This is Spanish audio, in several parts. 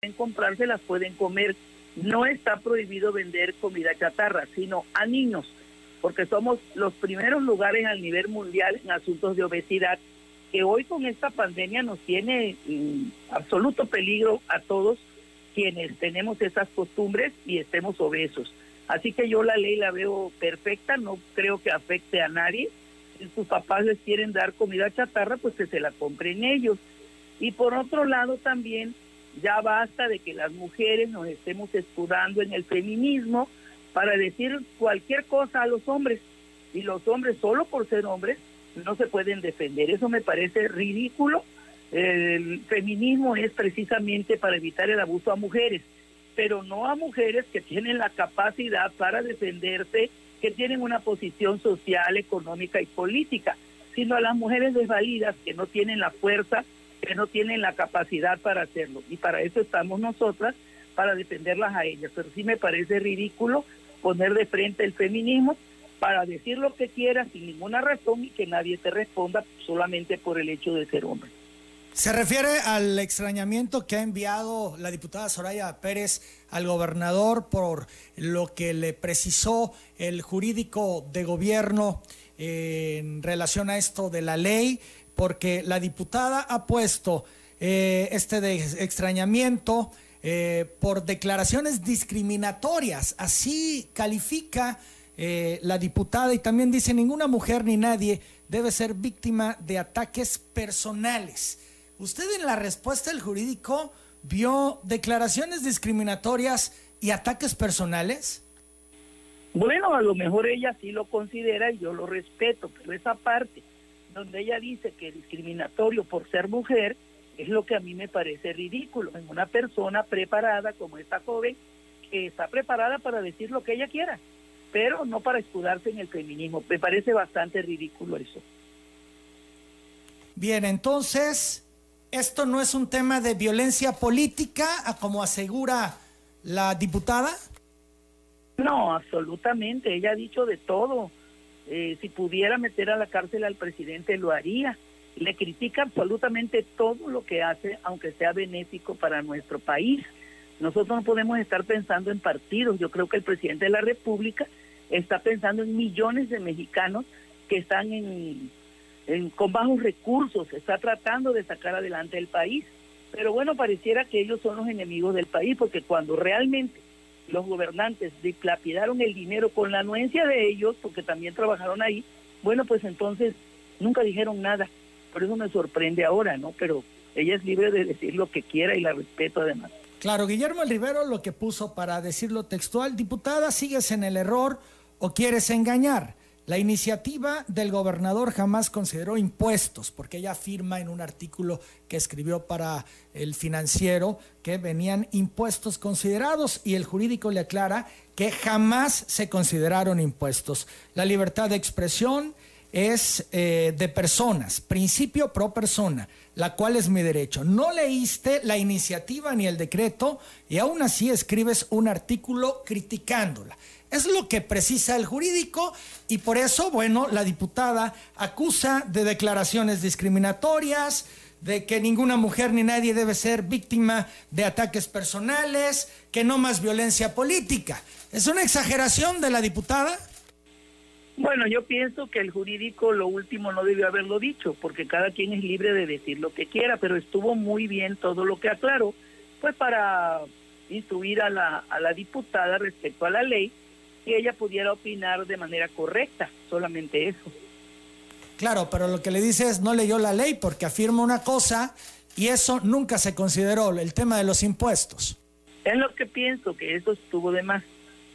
pueden comprarse, las pueden comer. No está prohibido vender comida chatarra, sino a niños, porque somos los primeros lugares a nivel mundial en asuntos de obesidad, que hoy con esta pandemia nos tiene en absoluto peligro a todos quienes tenemos esas costumbres y estemos obesos. Así que yo la ley la veo perfecta, no creo que afecte a nadie. Si sus papás les quieren dar comida chatarra, pues que se la compren ellos. Y por otro lado también ya basta de que las mujeres nos estemos escudando en el feminismo para decir cualquier cosa a los hombres. Y los hombres, solo por ser hombres, no se pueden defender. Eso me parece ridículo. El feminismo es precisamente para evitar el abuso a mujeres, pero no a mujeres que tienen la capacidad para defenderse, que tienen una posición social, económica y política, sino a las mujeres desvalidas que no tienen la fuerza que no tienen la capacidad para hacerlo. Y para eso estamos nosotras, para defenderlas a ellas. Pero sí me parece ridículo poner de frente el feminismo para decir lo que quieras sin ninguna razón y que nadie te responda solamente por el hecho de ser hombre. Se refiere al extrañamiento que ha enviado la diputada Soraya Pérez al gobernador por lo que le precisó el jurídico de gobierno eh, en relación a esto de la ley porque la diputada ha puesto eh, este de extrañamiento eh, por declaraciones discriminatorias. Así califica eh, la diputada y también dice ninguna mujer ni nadie debe ser víctima de ataques personales. ¿Usted en la respuesta del jurídico vio declaraciones discriminatorias y ataques personales? Bueno, a lo mejor ella sí lo considera y yo lo respeto, pero esa parte donde ella dice que discriminatorio por ser mujer es lo que a mí me parece ridículo en una persona preparada como esta joven que está preparada para decir lo que ella quiera, pero no para escudarse en el feminismo. Me parece bastante ridículo eso. Bien, entonces, ¿esto no es un tema de violencia política, como asegura la diputada? No, absolutamente. Ella ha dicho de todo. Eh, si pudiera meter a la cárcel al presidente, lo haría. Le critica absolutamente todo lo que hace, aunque sea benéfico para nuestro país. Nosotros no podemos estar pensando en partidos. Yo creo que el presidente de la República está pensando en millones de mexicanos que están en, con bajos recursos, está tratando de sacar adelante el país. Pero bueno, pareciera que ellos son los enemigos del país, porque cuando realmente los gobernantes dilapidaron el dinero con la anuencia de ellos, porque también trabajaron ahí, bueno, pues entonces nunca dijeron nada. Por eso me sorprende ahora, ¿no? Pero ella es libre de decir lo que quiera y la respeto además. Claro, Guillermo Rivero lo que puso para decirlo textual, diputada, sigues en el error o quieres engañar. La iniciativa del gobernador jamás consideró impuestos, porque ella afirma en un artículo que escribió para el financiero que venían impuestos considerados y el jurídico le aclara que jamás se consideraron impuestos. La libertad de expresión es eh, de personas, principio pro persona, la cual es mi derecho. No leíste la iniciativa ni el decreto y aún así escribes un artículo criticándola. Es lo que precisa el jurídico y por eso, bueno, la diputada acusa de declaraciones discriminatorias, de que ninguna mujer ni nadie debe ser víctima de ataques personales, que no más violencia política. ¿Es una exageración de la diputada? Bueno, yo pienso que el jurídico lo último no debió haberlo dicho, porque cada quien es libre de decir lo que quiera, pero estuvo muy bien todo lo que aclaró, pues para instruir a la, a la diputada respecto a la ley que ella pudiera opinar de manera correcta, solamente eso. Claro, pero lo que le dice es no leyó la ley porque afirma una cosa y eso nunca se consideró, el tema de los impuestos. Es lo que pienso, que eso estuvo de más.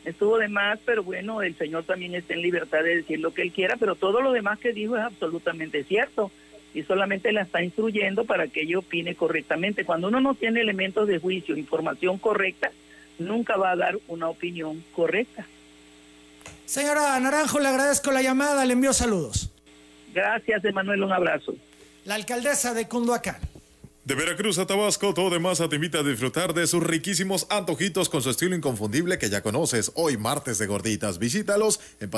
Estuvo de más, pero bueno, el señor también está en libertad de decir lo que él quiera, pero todo lo demás que dijo es absolutamente cierto y solamente la está instruyendo para que ella opine correctamente. Cuando uno no tiene elementos de juicio, información correcta, nunca va a dar una opinión correcta. Señora Naranjo, le agradezco la llamada, le envío saludos. Gracias, Emanuel, un abrazo. La alcaldesa de Cunduacán. De Veracruz a Tabasco, todo demás te invita a disfrutar de sus riquísimos antojitos con su estilo inconfundible que ya conoces. Hoy martes de gorditas, visítalos en